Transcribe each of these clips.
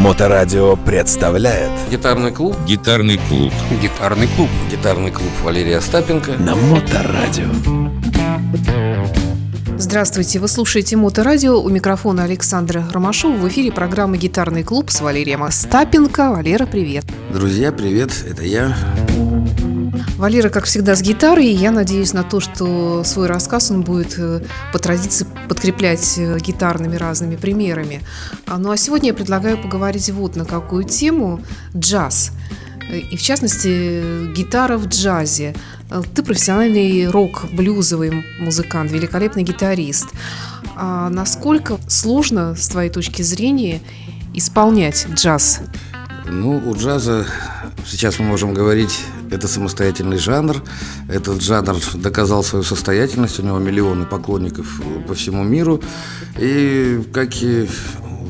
Моторадио представляет Гитарный клуб Гитарный клуб. Гитарный клуб. Гитарный клуб Валерия Остапенко на Моторадио. Здравствуйте, вы слушаете Моторадио. У микрофона Александра Ромашова. В эфире программа «Гитарный клуб» с Валерием Остапенко. Валера, привет. Друзья, привет, это я Валера, как всегда, с гитарой. И я надеюсь на то, что свой рассказ он будет э, по традиции подкреплять э, гитарными разными примерами. А, Ну а сегодня я предлагаю поговорить вот на какую тему – джаз. И в частности, гитара в джазе. Э, Ты профессиональный рок-блюзовый музыкант, великолепный гитарист. А насколько сложно, с твоей точки зрения, исполнять джаз? Ну, у джаза сейчас мы можем говорить, это самостоятельный жанр. Этот жанр доказал свою состоятельность, у него миллионы поклонников по всему миру. И как и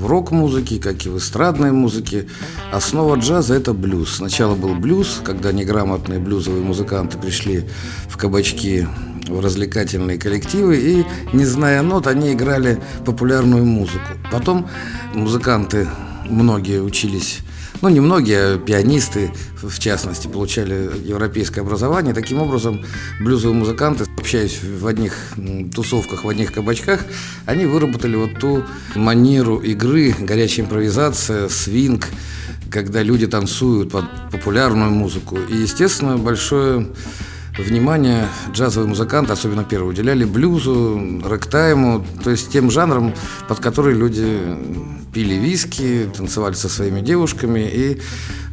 в рок-музыке, как и в эстрадной музыке, основа джаза – это блюз. Сначала был блюз, когда неграмотные блюзовые музыканты пришли в кабачки в развлекательные коллективы и, не зная нот, они играли популярную музыку. Потом музыканты, многие учились ну, не многие, а пианисты, в частности, получали европейское образование. Таким образом, блюзовые музыканты, общаясь в одних тусовках, в одних кабачках, они выработали вот ту манеру игры, горячая импровизация, свинг, когда люди танцуют под популярную музыку. И, естественно, большое внимание джазовые музыканты, особенно первые, уделяли блюзу, рэктайму, то есть тем жанрам, под которые люди пили виски, танцевали со своими девушками. И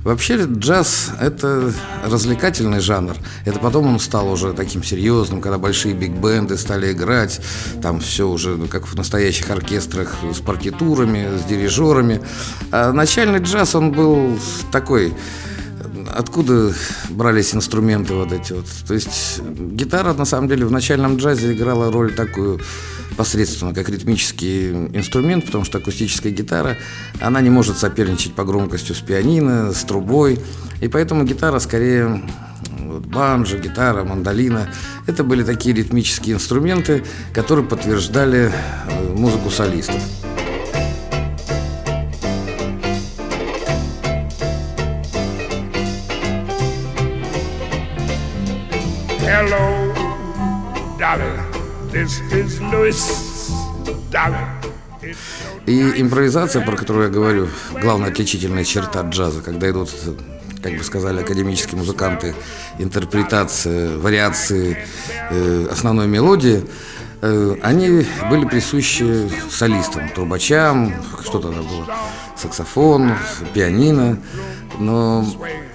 вообще джаз – это развлекательный жанр. Это потом он стал уже таким серьезным, когда большие биг-бенды стали играть, там все уже ну, как в настоящих оркестрах с партитурами, с дирижерами. А начальный джаз, он был такой откуда брались инструменты вот эти вот. То есть гитара на самом деле в начальном джазе играла роль такую посредственно, как ритмический инструмент, потому что акустическая гитара, она не может соперничать по громкости с пианино, с трубой, и поэтому гитара скорее вот, банджо, гитара, мандолина. Это были такие ритмические инструменты, которые подтверждали э, музыку солистов. И импровизация, про которую я говорю, главная отличительная черта джаза, когда идут, как бы сказали академические музыканты, интерпретация, вариации э, основной мелодии, э, они были присущи солистам, трубачам, что-то там было, саксофон, пианино. Но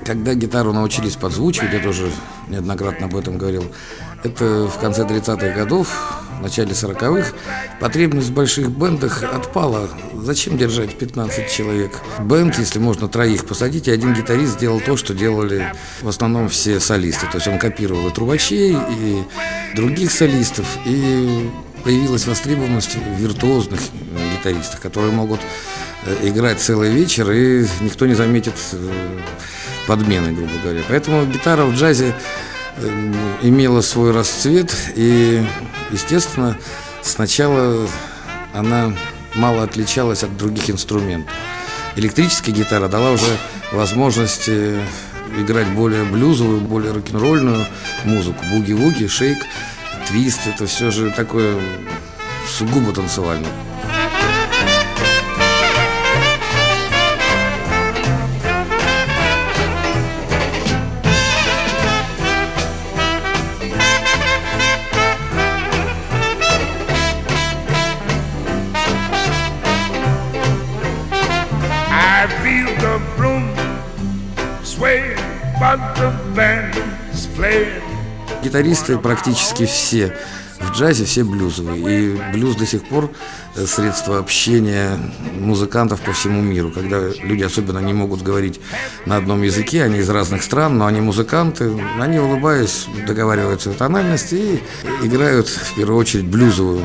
когда гитару научились подзвучивать, я тоже неоднократно об этом говорил, это в конце 30-х годов, в начале 40-х, потребность в больших бендах отпала. Зачем держать 15 человек? Бенд, если можно троих посадить, и один гитарист сделал то, что делали в основном все солисты. То есть он копировал и трубачей, и других солистов, и появилась востребованность в виртуозных гитаристах, которые могут э, играть целый вечер, и никто не заметит э, подмены, грубо говоря. Поэтому гитара в джазе имела свой расцвет, и, естественно, сначала она мало отличалась от других инструментов. Электрическая гитара дала уже возможность э, играть более блюзовую, более рок-н-ролльную музыку. Буги-вуги, шейк, твист, это все же такое сугубо танцевальное. Гитаристы практически все в джазе, все блюзовые. И блюз до сих пор э, средство общения музыкантов по всему миру. Когда люди особенно не могут говорить на одном языке, они из разных стран, но они музыканты, они, улыбаясь, договариваются о тональности и играют, в первую очередь, блюзовую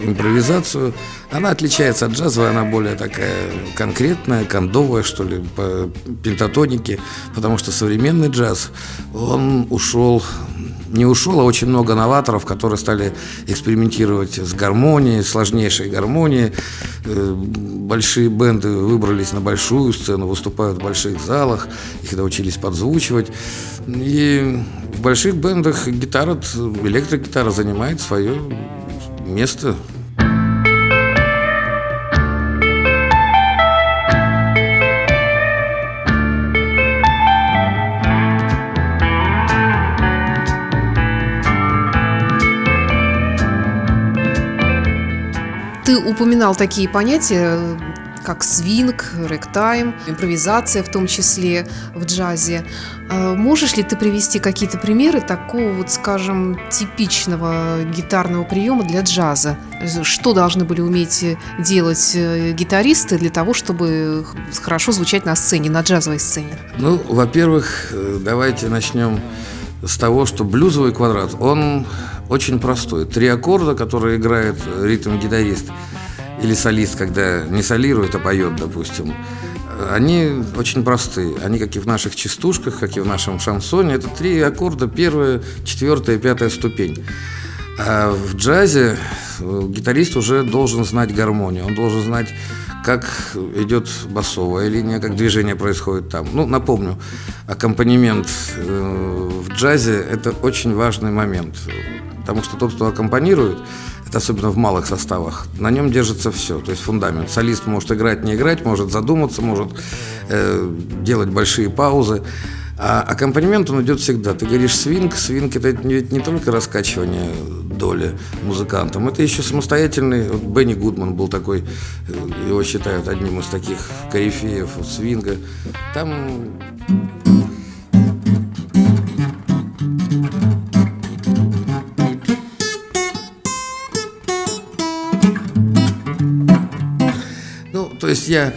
импровизацию. Она отличается от джазовой, она более такая конкретная, кондовая, что ли, по пентатонике, потому что современный джаз, он ушел не ушел, а очень много новаторов, которые стали экспериментировать с гармонией, сложнейшей гармонией. Э, большие бенды выбрались на большую сцену, выступают в больших залах, их научились подзвучивать. И в больших бендах гитара, электрогитара занимает свое место упоминал такие понятия, как свинг, рэктайм, импровизация в том числе в джазе. А можешь ли ты привести какие-то примеры такого вот, скажем, типичного гитарного приема для джаза? Что должны были уметь делать э, гитаристы для того, чтобы хорошо звучать на сцене, на джазовой сцене? Ну, во-первых, э, давайте начнем с того, что блюзовый квадрат, он очень простой. Три аккорда, которые играет ритм-гитарист или солист, когда не солирует, а поет, допустим, они очень простые. Они, как и в наших частушках, как и в нашем шансоне, это три аккорда, первая, четвертая, пятая ступень. А в джазе э, гитарист уже должен знать гармонию, он должен знать, как идет басовая линия, как движение происходит там. Ну, напомню, аккомпанемент э, в джазе – это очень важный момент. Потому что тот, кто аккомпанирует, это особенно в малых составах, на нем держится все, то есть фундамент. Солист может играть, не играть, может задуматься, может э, делать большие паузы. А аккомпанемент, он идет всегда. Ты говоришь свинг, свинг это ведь не только раскачивание доли музыкантам, это еще самостоятельный, вот Бенни Гудман был такой, э, его считают одним из таких корифеев свинга. Там То есть я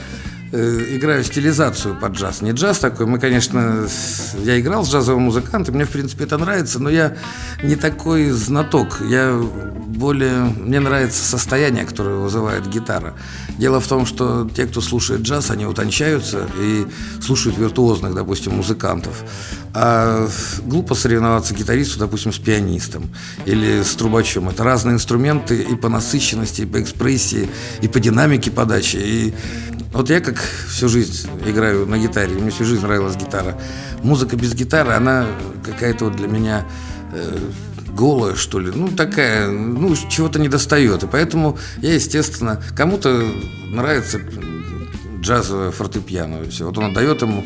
играю стилизацию под джаз. Не джаз такой. Мы, конечно, я играл с джазовым музыкантом, мне, в принципе, это нравится, но я не такой знаток. Я более... Мне нравится состояние, которое вызывает гитара. Дело в том, что те, кто слушает джаз, они утончаются и слушают виртуозных, допустим, музыкантов. А глупо соревноваться гитаристу, допустим, с пианистом или с трубачом. Это разные инструменты и по насыщенности, и по экспрессии, и по динамике подачи. И вот я как всю жизнь играю на гитаре, мне всю жизнь нравилась гитара. Музыка без гитары, она какая-то вот для меня э, голая, что ли. Ну, такая, ну, чего-то не достает. И поэтому я, естественно, кому-то нравится джазовое фортепиано. Все. Вот он отдает ему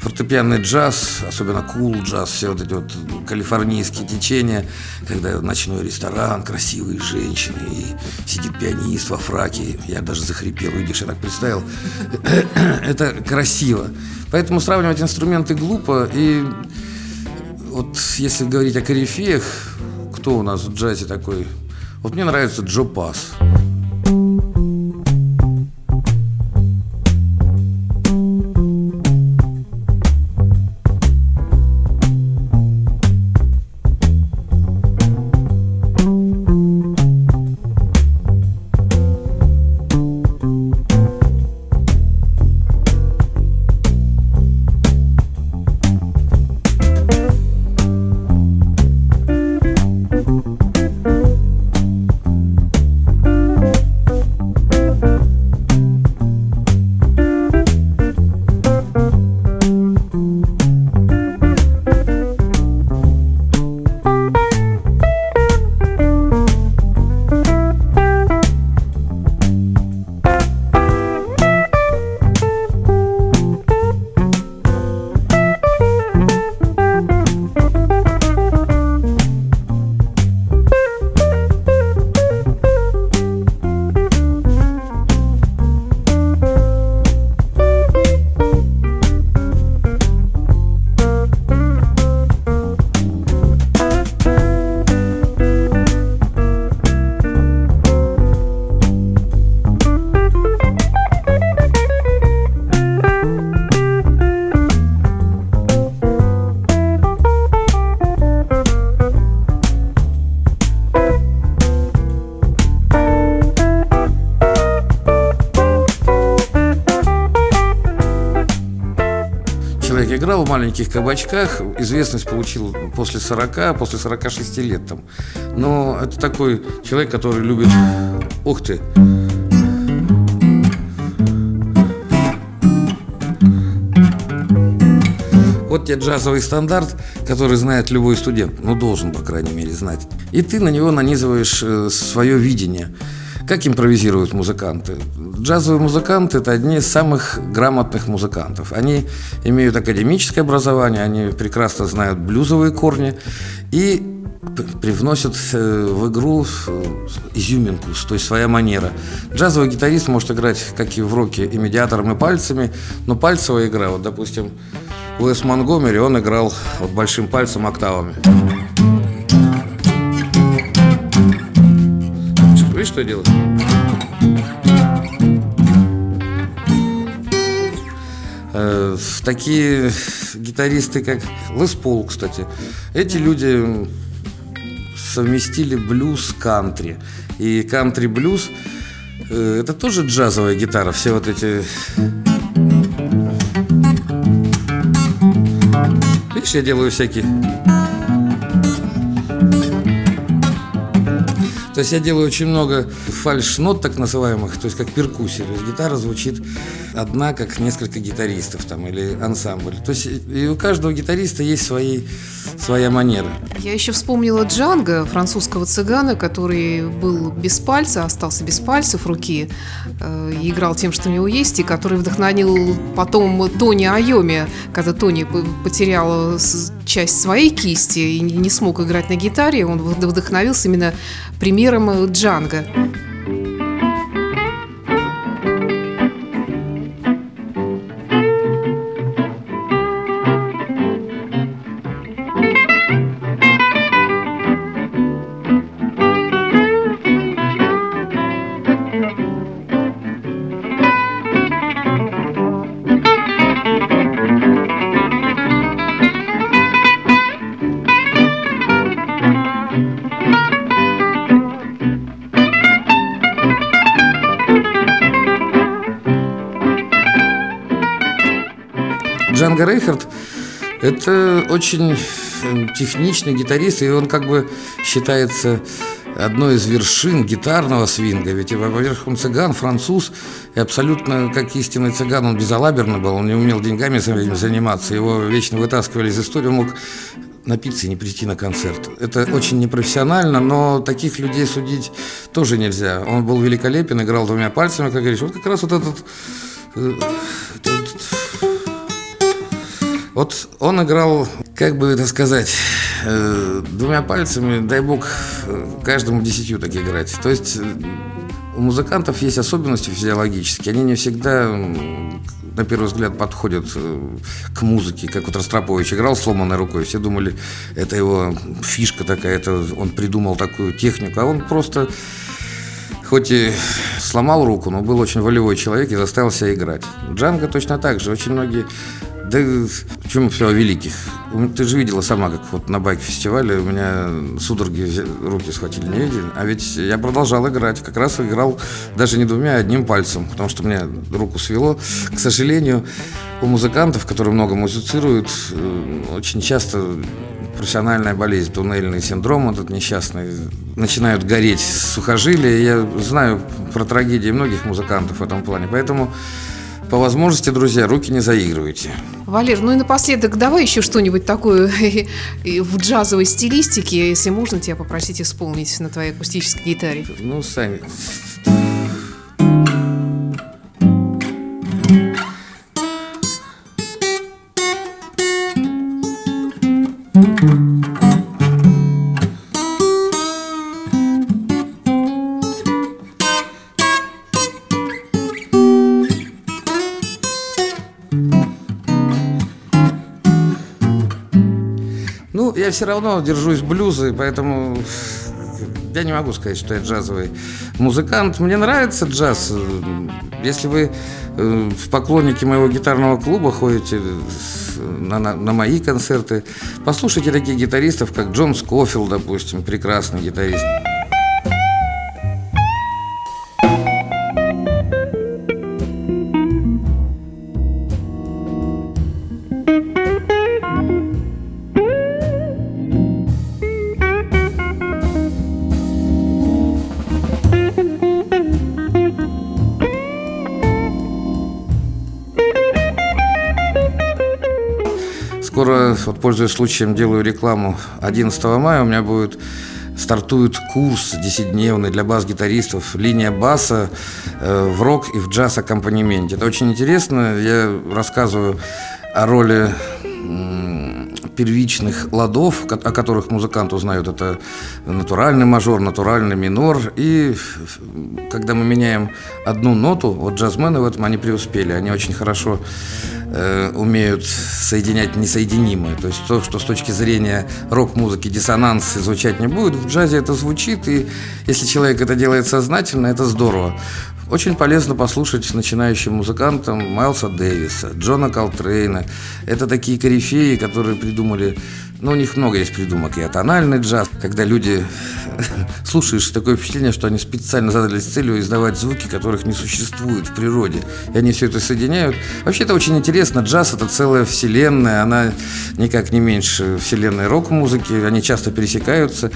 фортепианный джаз, особенно кул cool джаз, все вот эти вот калифорнийские течения, когда ночной ресторан, красивые женщины, и сидит пианист во фраке, я даже захрипел, видишь, я так представил. Это красиво. Поэтому сравнивать инструменты глупо, и вот если говорить о корифеях, кто у нас в джазе такой? Вот мне нравится Джо Пас. Играл в маленьких кабачках, известность получил после 40, после 46 лет там. Но это такой человек, который любит... Ух ты! Вот тебе джазовый стандарт, который знает любой студент, ну должен, по крайней мере, знать. И ты на него нанизываешь э, свое видение. Как импровизируют музыканты? Джазовые музыканты – это одни из самых грамотных музыкантов. Они имеют академическое образование, они прекрасно знают блюзовые корни и привносят э, в игру э, изюминку, то есть своя манера. Джазовый гитарист может играть, как и в роке, и медиатором, и пальцами, но пальцевая игра, вот, допустим, Уэс Монгомери, он играл вот большим пальцем октавами. Что я делаю? Э, такие гитаристы, как Лес Пол, кстати, эти люди совместили блюз с кантри. И кантри-блюз э, это тоже джазовая гитара, все вот эти Видишь, я делаю всякие... То есть я делаю очень много фальш-нот, так называемых, то есть как перкуссия. То есть гитара звучит одна, как несколько гитаристов там, или ансамбль. То есть и у каждого гитариста есть свои, своя манера. Я еще вспомнила Джанга, французского цыгана, который был без пальца, остался без пальцев руки, э, играл тем, что у него есть, и который вдохновил потом Тони Айоми, когда Тони потерял часть своей кисти и не смог играть на гитаре, он вдохновился именно примером Джанга. Джанго Рейхард – это очень эм, техничный гитарист, и он как бы считается одной из вершин гитарного свинга. Ведь, во-первых, он цыган, француз, и абсолютно как истинный цыган он безалаберный был, он не умел деньгами заниматься, его вечно вытаскивали из истории, он мог напиться и не прийти на концерт. Это очень непрофессионально, но таких людей судить тоже нельзя. Он был великолепен, играл двумя пальцами, как говоришь. Вот как раз вот этот, э, этот вот он играл, как бы это сказать, э, двумя пальцами, дай бог, каждому десятью так играть. То есть э, у музыкантов есть особенности физиологические, они не всегда на первый взгляд подходят э, к музыке, как вот Ростропович играл сломанной рукой, все думали, это его фишка такая, это он придумал такую технику, а он просто хоть и сломал руку, но был очень волевой человек и заставил себя играть. Джанго точно так же. Очень многие да в чем все о великих? Ты же видела сама, как вот на байк-фестивале у меня судороги руки схватили, не видели? А ведь я продолжал играть, как раз играл даже не двумя, а одним пальцем, потому что мне руку свело. К сожалению, у музыкантов, которые много музицируют, э, очень часто профессиональная болезнь, туннельный синдром этот несчастный, начинают гореть сухожилия. Я знаю про трагедии многих музыкантов в этом плане, поэтому по возможности, друзья, руки не заигрывайте. Валер, ну и напоследок давай еще что-нибудь такое в джазовой стилистике, если можно тебя попросить исполнить на твоей акустической гитаре. Ну, сами. Я все равно держусь блюза, и поэтому я не могу сказать, что я джазовый музыкант. Мне нравится джаз. Если вы э, в поклонники моего гитарного клуба ходите на, на, на мои концерты, послушайте таких гитаристов, как Джон Скофилл, допустим, прекрасный гитарист. Пользуясь случаем, делаю рекламу 11 мая. У меня будет стартует курс 10-дневный для бас-гитаристов «Линия баса э, в рок и в джаз-аккомпанементе». Это очень интересно. Я рассказываю о роли первичных ладов, о которых музыкант узнает, это натуральный мажор, натуральный минор. И когда мы меняем одну ноту, вот джазмены в этом они преуспели, они очень хорошо э, умеют соединять несоединимое. То есть то, что с точки зрения рок-музыки диссонанс звучать не будет, в джазе это звучит, и если человек это делает сознательно, это здорово. Очень полезно послушать начинающим музыкантам Майлса Дэвиса, Джона Колтрейна. Это такие корифеи, которые придумали ну, у них много есть придумок. И атональный джаз, когда люди слушаешь такое впечатление, что они специально задались целью издавать звуки, которых не существует в природе. И они все это соединяют. Вообще это очень интересно. Джаз это целая вселенная, она никак не меньше вселенной рок-музыки. Они часто пересекаются.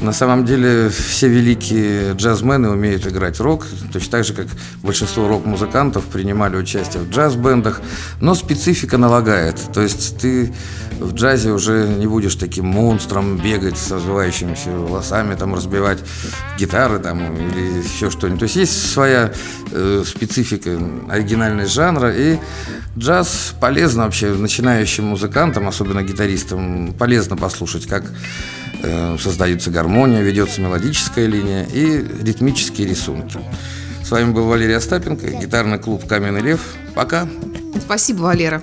На самом деле все великие джазмены умеют играть рок, точно так же, как большинство рок-музыкантов принимали участие в джаз-бендах. Но специфика налагает. То есть ты в джазе уже не будешь таким монстром бегать с развивающимися волосами, там разбивать гитары там или еще что-нибудь. То есть есть своя э, специфика, оригинальность жанра, и джаз полезно вообще начинающим музыкантам, особенно гитаристам, полезно послушать, как э, создается гармония, ведется мелодическая линия и ритмические рисунки. С вами был Валерий Остапенко, гитарный клуб «Каменный лев». Пока! Спасибо, Валера.